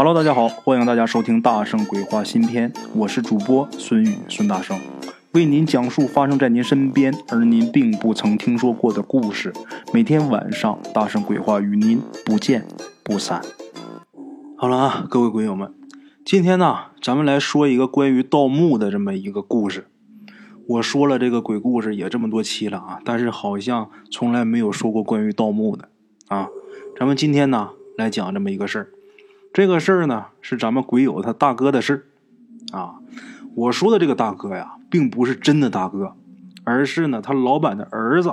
Hello，大家好，欢迎大家收听《大圣鬼话》新篇，我是主播孙宇，孙大圣为您讲述发生在您身边而您并不曾听说过的故事。每天晚上，《大圣鬼话》与您不见不散。好了啊，各位鬼友们，今天呢，咱们来说一个关于盗墓的这么一个故事。我说了这个鬼故事也这么多期了啊，但是好像从来没有说过关于盗墓的啊。咱们今天呢，来讲这么一个事儿。这个事儿呢，是咱们鬼友他大哥的事，啊，我说的这个大哥呀，并不是真的大哥，而是呢他老板的儿子，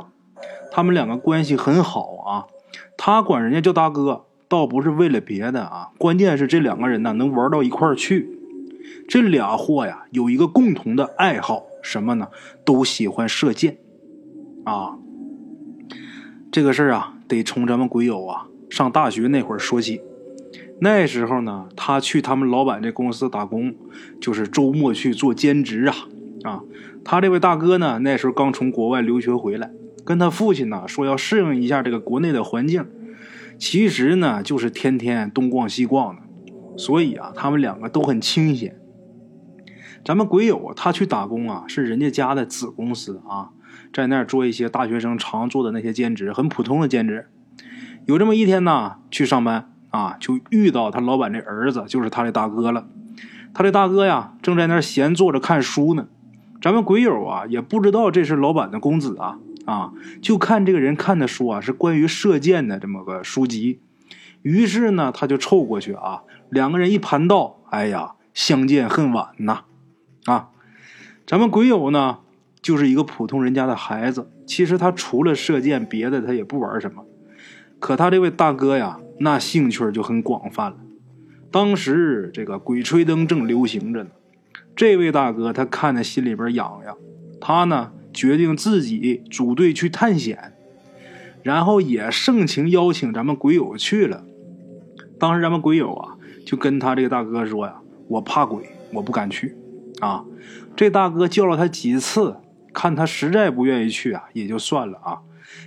他们两个关系很好啊，他管人家叫大哥，倒不是为了别的啊，关键是这两个人呢能玩到一块儿去，这俩货呀有一个共同的爱好，什么呢？都喜欢射箭，啊，这个事儿啊，得从咱们鬼友啊上大学那会儿说起。那时候呢，他去他们老板这公司打工，就是周末去做兼职啊啊！他这位大哥呢，那时候刚从国外留学回来，跟他父亲呢说要适应一下这个国内的环境，其实呢就是天天东逛西逛的，所以啊，他们两个都很清闲。咱们鬼友他去打工啊，是人家家的子公司啊，在那儿做一些大学生常做的那些兼职，很普通的兼职。有这么一天呢，去上班。啊，就遇到他老板这儿子，就是他的大哥了。他的大哥呀，正在那闲坐着看书呢。咱们鬼友啊，也不知道这是老板的公子啊啊，就看这个人看的书啊，是关于射箭的这么个书籍。于是呢，他就凑过去啊，两个人一盘道，哎呀，相见恨晚呐啊！咱们鬼友呢，就是一个普通人家的孩子，其实他除了射箭，别的他也不玩什么。可他这位大哥呀。那兴趣就很广泛了。当时这个《鬼吹灯》正流行着呢，这位大哥他看的心里边痒痒，他呢决定自己组队去探险，然后也盛情邀请咱们鬼友去了。当时咱们鬼友啊就跟他这个大哥说呀：“我怕鬼，我不敢去。”啊，这大哥叫了他几次，看他实在不愿意去啊，也就算了啊。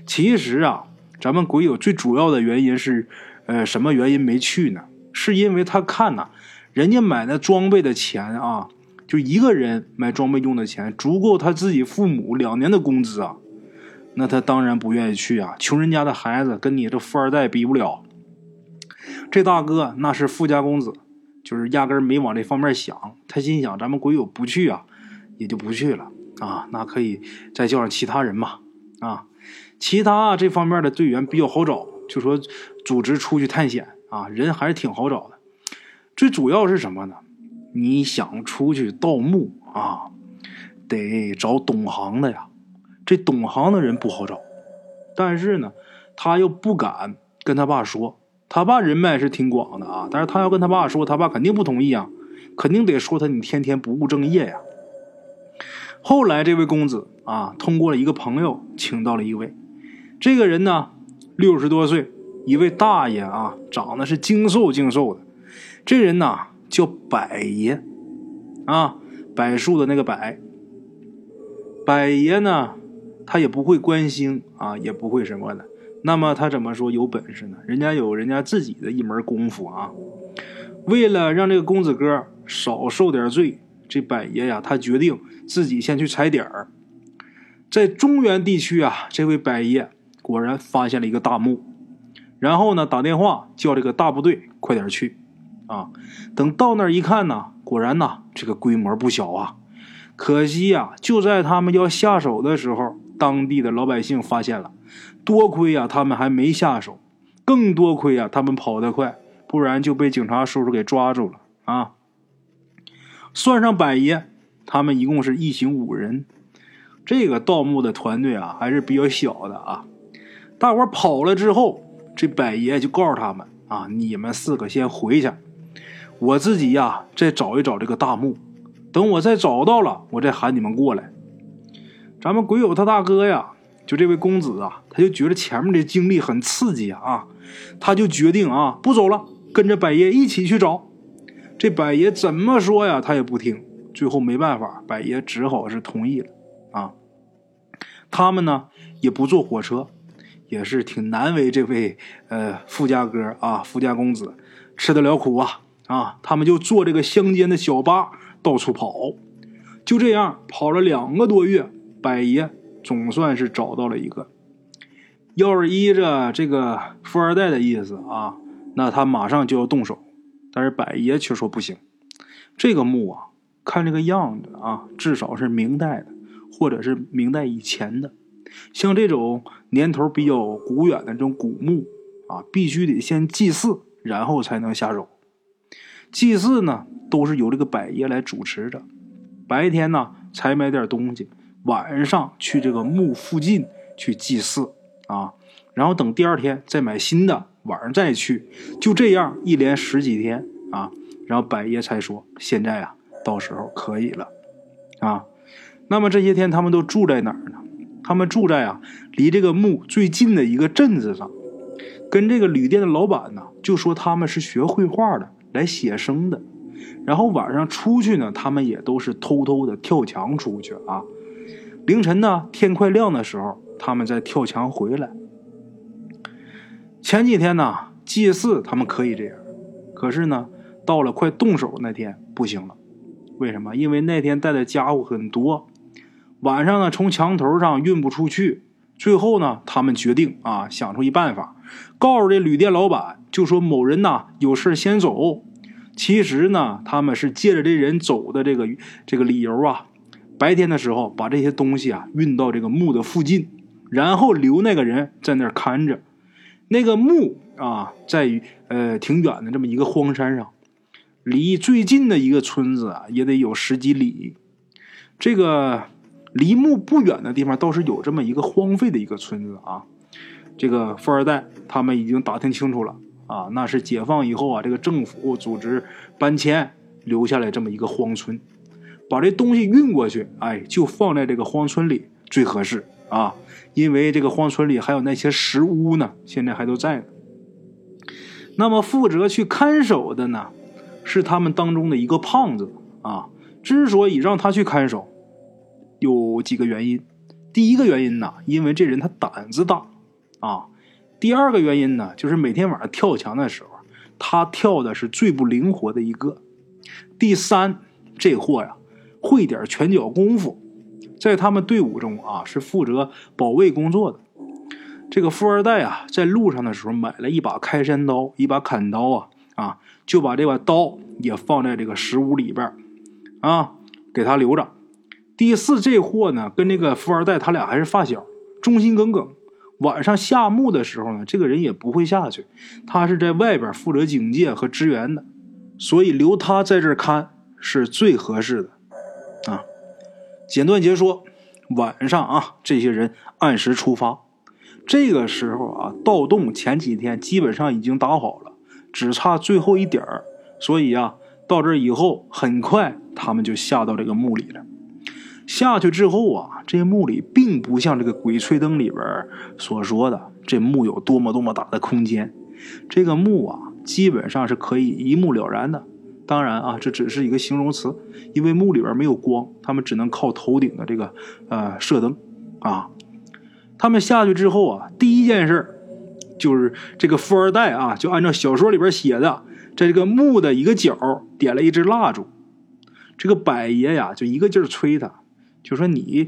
其实啊，咱们鬼友最主要的原因是。呃，什么原因没去呢？是因为他看呐，人家买那装备的钱啊，就一个人买装备用的钱，足够他自己父母两年的工资啊。那他当然不愿意去啊，穷人家的孩子跟你这富二代比不了。这大哥那是富家公子，就是压根没往这方面想。他心想，咱们鬼友不去啊，也就不去了啊。那可以再叫上其他人嘛啊，其他这方面的队员比较好找。就说组织出去探险啊，人还是挺好找的。最主要是什么呢？你想出去盗墓啊，得找懂行的呀。这懂行的人不好找，但是呢，他又不敢跟他爸说。他爸人脉是挺广的啊，但是他要跟他爸说，他爸肯定不同意啊，肯定得说他你天天不务正业呀。后来这位公子啊，通过了一个朋友，请到了一位这个人呢。六十多岁，一位大爷啊，长得是精瘦精瘦的。这人呐叫百爷，啊，柏树的那个柏。百爷呢，他也不会观星啊，也不会什么的。那么他怎么说有本事呢？人家有人家自己的一门功夫啊。为了让这个公子哥少受点罪，这百爷呀，他决定自己先去踩点儿。在中原地区啊，这位百爷。果然发现了一个大墓，然后呢，打电话叫这个大部队快点去，啊，等到那儿一看呢，果然呐，这个规模不小啊。可惜呀，就在他们要下手的时候，当地的老百姓发现了，多亏呀，他们还没下手，更多亏呀，他们跑得快，不然就被警察叔叔给抓住了啊。算上百爷，他们一共是一行五人，这个盗墓的团队啊，还是比较小的啊。大伙跑了之后，这百爷就告诉他们：“啊，你们四个先回去，我自己呀再找一找这个大墓。等我再找到了，我再喊你们过来。”咱们鬼友他大哥呀，就这位公子啊，他就觉得前面的经历很刺激啊，他就决定啊不走了，跟着百爷一起去找。这百爷怎么说呀，他也不听。最后没办法，百爷只好是同意了啊。他们呢也不坐火车。也是挺难为这位呃富家哥啊，富家公子吃得了苦啊啊，他们就坐这个乡间的小巴到处跑，就这样跑了两个多月，百爷总算是找到了一个。要是依着这个富二代的意思啊，那他马上就要动手，但是百爷却说不行。这个墓啊，看这个样子啊，至少是明代的，或者是明代以前的。像这种年头比较古远的这种古墓啊，必须得先祭祀，然后才能下手。祭祀呢，都是由这个百爷来主持着。白天呢，采买点东西，晚上去这个墓附近去祭祀啊，然后等第二天再买新的，晚上再去，就这样一连十几天啊。然后百爷才说：“现在啊，到时候可以了啊。”那么这些天他们都住在哪儿呢？他们住在啊，离这个墓最近的一个镇子上。跟这个旅店的老板呢，就说他们是学绘画的。来写生的，然后晚上出去呢，他们也都是偷偷的跳墙出去啊。凌晨呢，天快亮的时候，他们再跳墙回来。前几天呢，祭祀他们可以这样，可是呢，到了快动手那天不行了。为什么？因为那天带的家伙很多，晚上呢从墙头上运不出去。最后呢，他们决定啊，想出一办法，告诉这旅店老板，就说某人呐有事先走。其实呢，他们是借着这人走的这个这个理由啊，白天的时候把这些东西啊运到这个墓的附近，然后留那个人在那儿看着。那个墓啊，在于呃挺远的这么一个荒山上，离最近的一个村子啊也得有十几里。这个。离墓不远的地方倒是有这么一个荒废的一个村子啊，这个富二代他们已经打听清楚了啊，那是解放以后啊，这个政府组织搬迁留下来这么一个荒村，把这东西运过去，哎，就放在这个荒村里最合适啊，因为这个荒村里还有那些石屋呢，现在还都在呢。那么负责去看守的呢，是他们当中的一个胖子啊，之所以让他去看守。有几个原因，第一个原因呢，因为这人他胆子大，啊，第二个原因呢，就是每天晚上跳墙的时候，他跳的是最不灵活的一个。第三，这货呀会点拳脚功夫，在他们队伍中啊是负责保卫工作的。这个富二代啊，在路上的时候买了一把开山刀，一把砍刀啊啊，就把这把刀也放在这个石屋里边啊，给他留着。第四，这货呢跟那个富二代他俩还是发小，忠心耿耿。晚上下墓的时候呢，这个人也不会下去，他是在外边负责警戒和支援的，所以留他在这儿看是最合适的。啊，简短截说，晚上啊，这些人按时出发。这个时候啊，盗洞前几天基本上已经打好了，只差最后一点儿，所以啊，到这以后很快他们就下到这个墓里了。下去之后啊，这墓里并不像这个《鬼吹灯》里边所说的这墓有多么多么大的空间。这个墓啊，基本上是可以一目了然的。当然啊，这只是一个形容词，因为墓里边没有光，他们只能靠头顶的这个呃射灯啊。他们下去之后啊，第一件事就是这个富二代啊，就按照小说里边写的，在这个墓的一个角点了一支蜡烛。这个百爷呀，就一个劲儿催他。就说你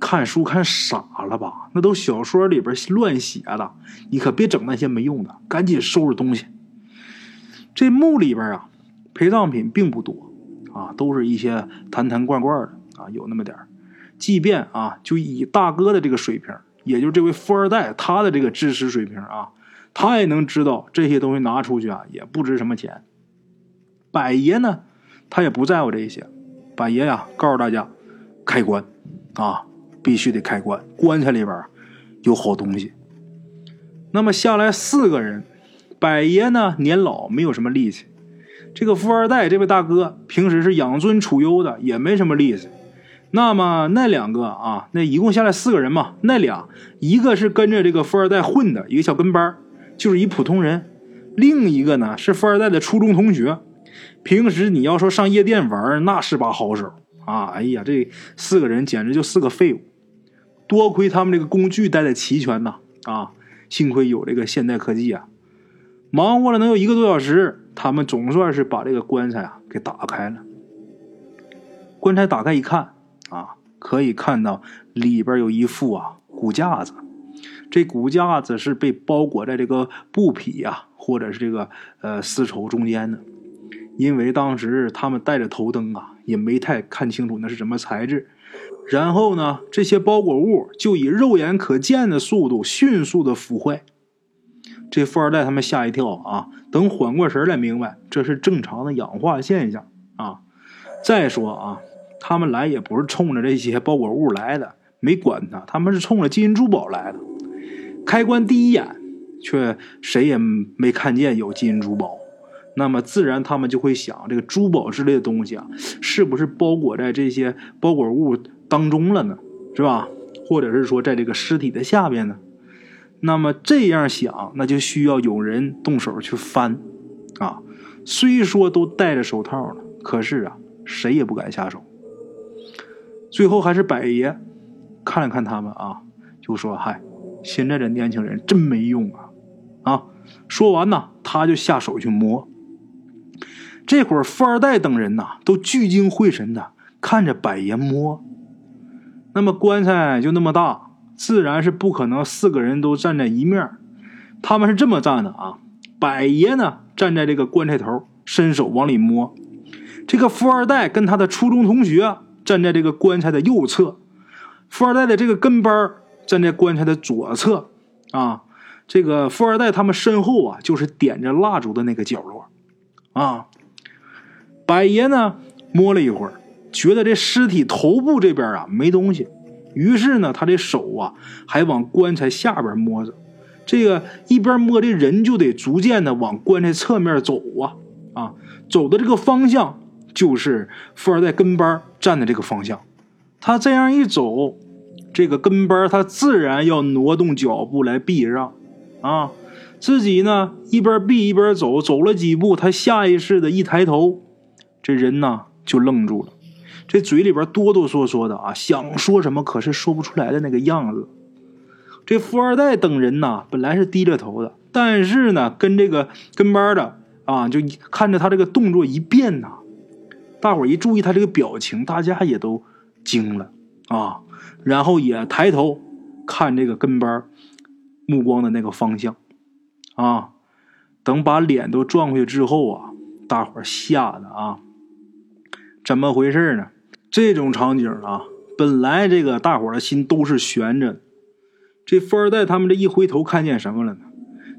看书看傻了吧？那都小说里边乱写的，你可别整那些没用的，赶紧收拾东西。这墓里边啊，陪葬品并不多啊，都是一些坛坛罐罐的啊，有那么点即便啊，就以大哥的这个水平，也就这位富二代他的这个知识水平啊，他也能知道这些东西拿出去啊，也不值什么钱。百爷呢，他也不在乎这些。百爷呀，告诉大家。开棺，啊，必须得开棺。棺材里边有好东西。那么下来四个人，百爷呢年老，没有什么力气。这个富二代这位大哥平时是养尊处优的，也没什么力气。那么那两个啊，那一共下来四个人嘛，那俩一个是跟着这个富二代混的一个小跟班，就是一普通人；另一个呢是富二代的初中同学，平时你要说上夜店玩，那是把好手。啊，哎呀，这四个人简直就四个废物！多亏他们这个工具带的齐全呐！啊，幸亏有这个现代科技啊。忙活了能有一个多小时，他们总算是把这个棺材啊给打开了。棺材打开一看啊，可以看到里边有一副啊骨架子，这骨架子是被包裹在这个布匹呀，或者是这个呃丝绸中间的。因为当时他们带着头灯啊，也没太看清楚那是什么材质。然后呢，这些包裹物就以肉眼可见的速度迅速的腐坏。这富二代他们吓一跳啊！等缓过神来，明白这是正常的氧化现象啊。再说啊，他们来也不是冲着这些包裹物来的，没管他，他们是冲着金银珠宝来的。开棺第一眼，却谁也没看见有金银珠宝，那么自然他们就会想，这个珠宝之类的东西啊，是不是包裹在这些包裹物当中了呢？是吧？或者是说，在这个尸体的下边呢？那么这样想，那就需要有人动手去翻，啊，虽说都戴着手套了，可是啊，谁也不敢下手。最后还是百爷看了看他们啊，就说：“嗨，现在这年轻人真没用啊！”啊，说完呢，他就下手去摸。这会儿富二代等人呐，都聚精会神的看着百爷摸。那么棺材就那么大。自然是不可能四个人都站在一面他们是这么站的啊。百爷呢站在这个棺材头，伸手往里摸。这个富二代跟他的初中同学站在这个棺材的右侧，富二代的这个跟班站在棺材的左侧啊。这个富二代他们身后啊，就是点着蜡烛的那个角落啊。百爷呢摸了一会儿，觉得这尸体头部这边啊没东西。于是呢，他这手啊还往棺材下边摸着，这个一边摸这人就得逐渐的往棺材侧面走啊啊，走的这个方向就是富二代跟班站的这个方向。他这样一走，这个跟班他自然要挪动脚步来避让啊，自己呢一边避一边走，走了几步，他下意识的一抬头，这人呢就愣住了。这嘴里边哆哆嗦嗦的啊，想说什么可是说不出来的那个样子。这富二代等人呢，本来是低着头的，但是呢，跟这个跟班的啊，就看着他这个动作一变呐，大伙一注意他这个表情，大家也都惊了啊，然后也抬头看这个跟班目光的那个方向啊。等把脸都转过去之后啊，大伙吓得啊，怎么回事呢？这种场景啊，本来这个大伙的心都是悬着的。这富二代他们这一回头，看见什么了呢？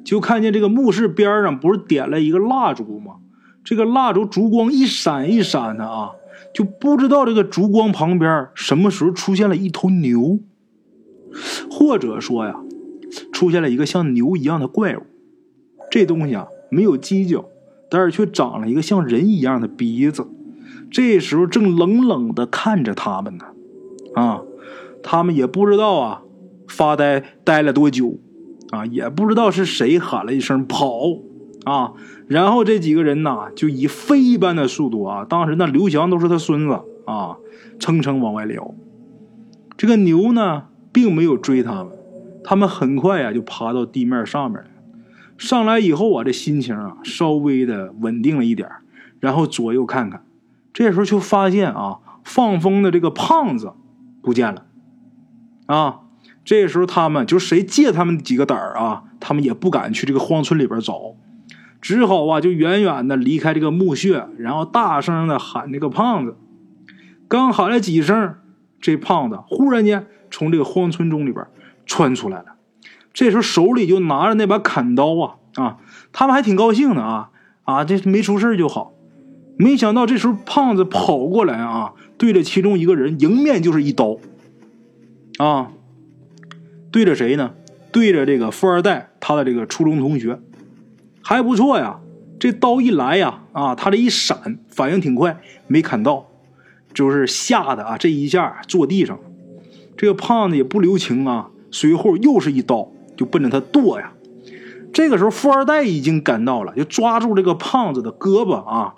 就看见这个墓室边上不是点了一个蜡烛吗？这个蜡烛烛光一闪一闪的啊，就不知道这个烛光旁边什么时候出现了一头牛，或者说呀，出现了一个像牛一样的怪物。这东西啊，没有犄角，但是却长了一个像人一样的鼻子。这时候正冷冷的看着他们呢，啊，他们也不知道啊，发呆呆了多久，啊，也不知道是谁喊了一声跑，啊，然后这几个人呐，就以飞一般的速度啊，当时那刘翔都是他孙子啊，蹭蹭往外撩。这个牛呢，并没有追他们，他们很快呀就爬到地面上面了。上来以后啊，这心情啊稍微的稳定了一点，然后左右看看。这时候就发现啊，放风的这个胖子不见了，啊，这时候他们就谁借他们几个胆儿啊，他们也不敢去这个荒村里边找，只好啊就远远的离开这个墓穴，然后大声的喊这个胖子。刚喊了几声，这胖子忽然间从这个荒村中里边窜出来了，这时候手里就拿着那把砍刀啊啊，他们还挺高兴的啊啊，这没出事就好。没想到这时候胖子跑过来啊，对着其中一个人迎面就是一刀，啊，对着谁呢？对着这个富二代他的这个初中同学，还不错呀。这刀一来呀，啊，他这一闪，反应挺快，没砍到，就是吓得啊，这一下坐地上。这个胖子也不留情啊，随后又是一刀，就奔着他剁呀。这个时候富二代已经赶到了，就抓住这个胖子的胳膊啊。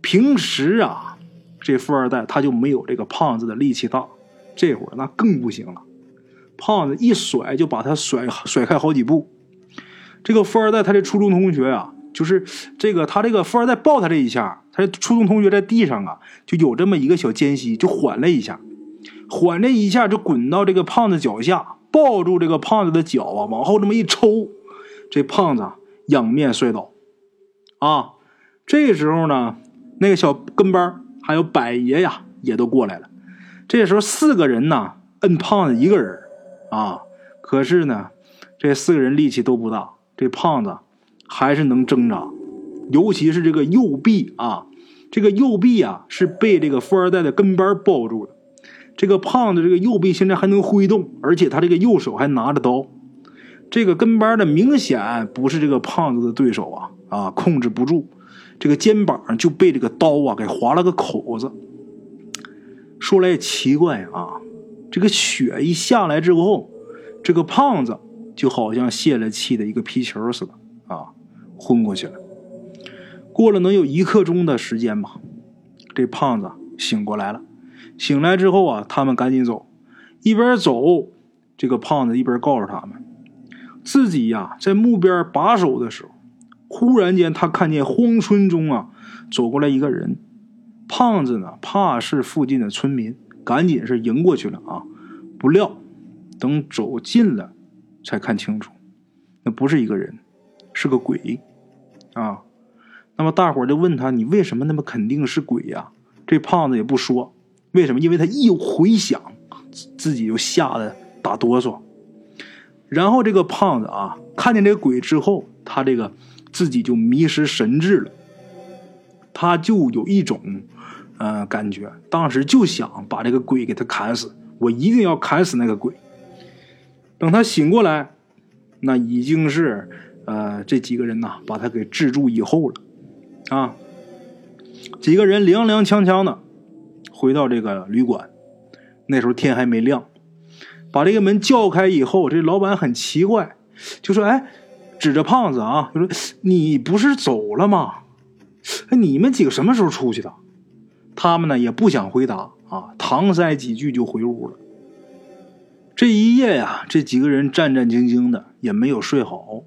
平时啊，这富二代他就没有这个胖子的力气大，这会儿那更不行了。胖子一甩就把他甩甩开好几步。这个富二代他的初中同学啊，就是这个他这个富二代抱他这一下，他初中同学在地上啊，就有这么一个小间隙，就缓了一下，缓这一下就滚到这个胖子脚下，抱住这个胖子的脚啊，往后这么一抽，这胖子仰面摔倒。啊，这时候呢，那个小跟班还有百爷呀，也都过来了。这时候四个人呢，摁胖子一个人啊，可是呢，这四个人力气都不大，这胖子还是能挣扎，尤其是这个右臂啊，这个右臂啊是被这个富二代的跟班抱住的。这个胖子这个右臂现在还能挥动，而且他这个右手还拿着刀。这个跟班的明显不是这个胖子的对手啊。啊，控制不住，这个肩膀就被这个刀啊给划了个口子。说来也奇怪啊，这个血一下来之后，这个胖子就好像泄了气的一个皮球似的啊，昏过去了。过了能有一刻钟的时间吧，这胖子醒过来了。醒来之后啊，他们赶紧走，一边走，这个胖子一边告诉他们，自己呀在木边把守的时候。忽然间，他看见荒村中啊走过来一个人，胖子呢怕是附近的村民，赶紧是迎过去了啊。不料等走近了，才看清楚，那不是一个人，是个鬼啊。那么大伙就问他：“你为什么那么肯定是鬼呀？”这胖子也不说为什么，因为他一回想，自己就吓得打哆嗦。然后这个胖子啊看见这个鬼之后，他这个。自己就迷失神智了，他就有一种，呃，感觉，当时就想把这个鬼给他砍死，我一定要砍死那个鬼。等他醒过来，那已经是，呃，这几个人呐，把他给制住以后了，啊，几个人踉踉跄跄的回到这个旅馆，那时候天还没亮，把这个门叫开以后，这老板很奇怪，就说：“哎。”指着胖子啊，就说：“你不是走了吗？你们几个什么时候出去的？”他们呢也不想回答啊，搪塞几句就回屋了。这一夜呀，这几个人战战兢兢的，也没有睡好。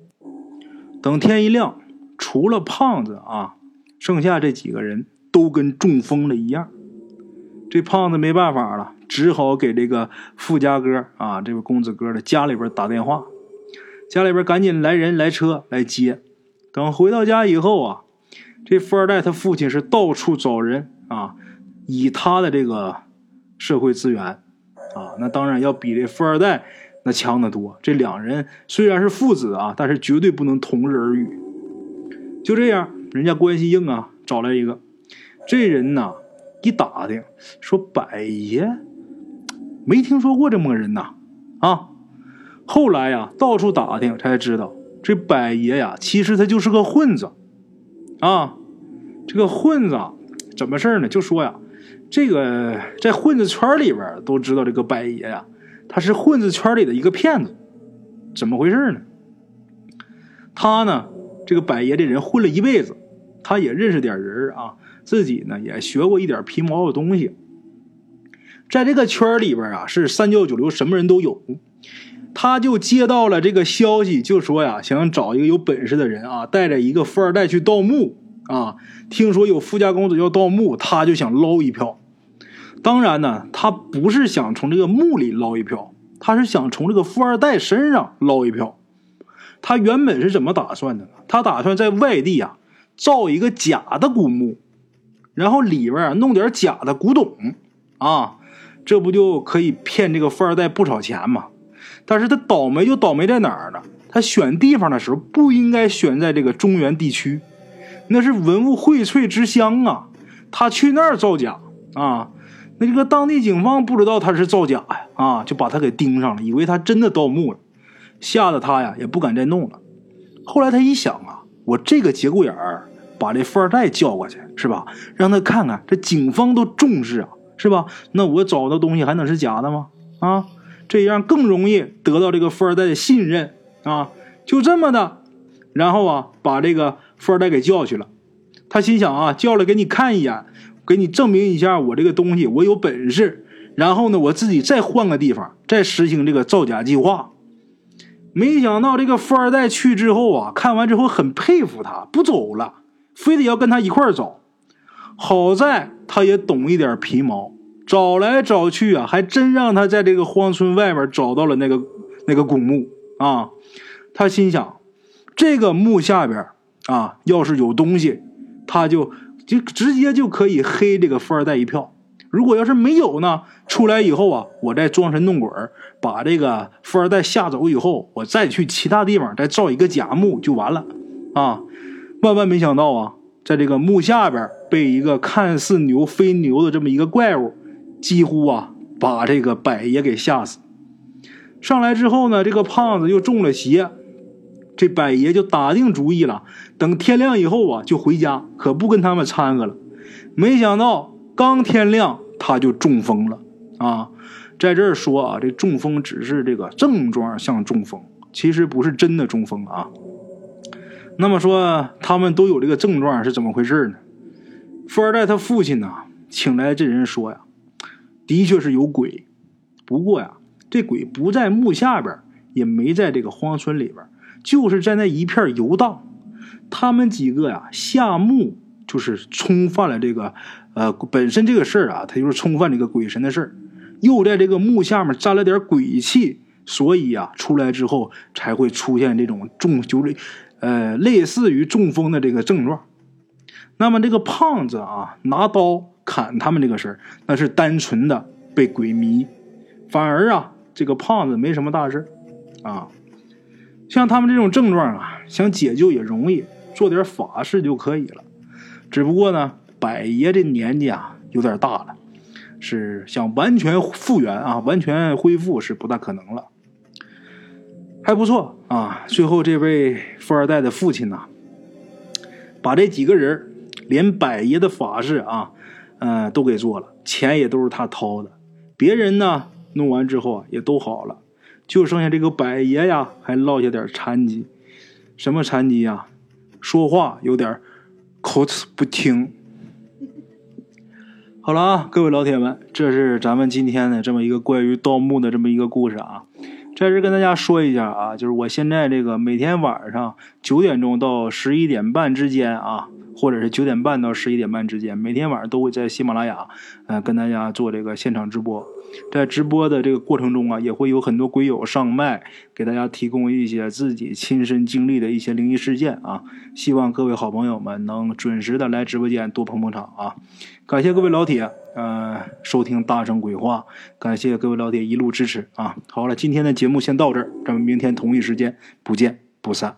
等天一亮，除了胖子啊，剩下这几个人都跟中风了一样。这胖子没办法了，只好给这个富家哥啊，这位公子哥的家里边打电话。家里边赶紧来人来车来接，等回到家以后啊，这富二代他父亲是到处找人啊，以他的这个社会资源啊，那当然要比这富二代那强得多。这两人虽然是父子啊，但是绝对不能同日而语。就这样，人家关系硬啊，找来一个这人呢，一打听说百爷没听说过这么个人呐，啊。后来呀，到处打听才知道，这百爷呀，其实他就是个混子，啊，这个混子怎么事呢？就说呀，这个在混子圈里边都知道，这个百爷呀，他是混子圈里的一个骗子，怎么回事呢？他呢，这个百爷这人混了一辈子，他也认识点人啊，自己呢也学过一点皮毛的东西，在这个圈里边啊，是三教九流，什么人都有。他就接到了这个消息，就说呀，想找一个有本事的人啊，带着一个富二代去盗墓啊。听说有富家公子要盗墓，他就想捞一票。当然呢，他不是想从这个墓里捞一票，他是想从这个富二代身上捞一票。他原本是怎么打算的呢？他打算在外地啊造一个假的古墓，然后里边弄点假的古董啊，这不就可以骗这个富二代不少钱吗？但是他倒霉就倒霉在哪儿呢？他选地方的时候不应该选在这个中原地区，那是文物荟萃之乡啊！他去那儿造假啊！那个当地警方不知道他是造假呀，啊，就把他给盯上了，以为他真的盗墓了，吓得他呀也不敢再弄了。后来他一想啊，我这个节骨眼儿把这富二代叫过去是吧？让他看看这警方都重视啊，是吧？那我找的东西还能是假的吗？啊！这样更容易得到这个富二代的信任啊！就这么的，然后啊，把这个富二代给叫去了。他心想啊，叫来给你看一眼，给你证明一下我这个东西我有本事。然后呢，我自己再换个地方，再实行这个造假计划。没想到这个富二代去之后啊，看完之后很佩服他，不走了，非得要跟他一块儿找。好在他也懂一点皮毛，找来找去啊，还真让他在这个荒村外边找到了那个那个古墓啊。他心想，这个墓下边啊，要是有东西，他就就直接就可以黑这个富二代一票。如果要是没有呢，出来以后啊，我再装神弄鬼把这个富二代吓走以后，我再去其他地方再造一个假墓就完了啊。万万没想到啊，在这个墓下边被一个看似牛非牛的这么一个怪物，几乎啊把这个百爷给吓死。上来之后呢，这个胖子又中了邪。这百爷就打定主意了，等天亮以后啊，就回家，可不跟他们掺和了。没想到刚天亮，他就中风了啊！在这儿说啊，这中风只是这个症状像中风，其实不是真的中风啊。那么说他们都有这个症状是怎么回事呢？富二代他父亲呢，请来这人说呀，的确是有鬼，不过呀，这鬼不在墓下边，也没在这个荒村里边。就是在那一片游荡，他们几个呀下墓就是冲犯了这个，呃，本身这个事儿啊，他就是冲犯这个鬼神的事儿，又在这个墓下面沾了点鬼气，所以啊，出来之后才会出现这种中就是，呃，类似于中风的这个症状。那么这个胖子啊，拿刀砍他们这个事儿，那是单纯的被鬼迷，反而啊，这个胖子没什么大事啊。像他们这种症状啊，想解救也容易，做点法事就可以了。只不过呢，百爷这年纪啊有点大了，是想完全复原啊，完全恢复是不大可能了。还不错啊，最后这位富二代的父亲呢，把这几个人连百爷的法事啊，嗯，都给做了，钱也都是他掏的。别人呢弄完之后啊，也都好了。就剩下这个百爷呀，还落下点残疾，什么残疾呀？说话有点口齿不清。好了啊，各位老铁们，这是咱们今天的这么一个关于盗墓的这么一个故事啊。在这跟大家说一下啊，就是我现在这个每天晚上九点钟到十一点半之间啊，或者是九点半到十一点半之间，每天晚上都会在喜马拉雅，呃，跟大家做这个现场直播。在直播的这个过程中啊，也会有很多鬼友上麦，给大家提供一些自己亲身经历的一些灵异事件啊。希望各位好朋友们能准时的来直播间多捧捧场啊！感谢各位老铁，呃，收听大圣鬼话，感谢各位老铁一路支持啊！好了，今天的节目先到这儿，咱们明天同一时间不见不散。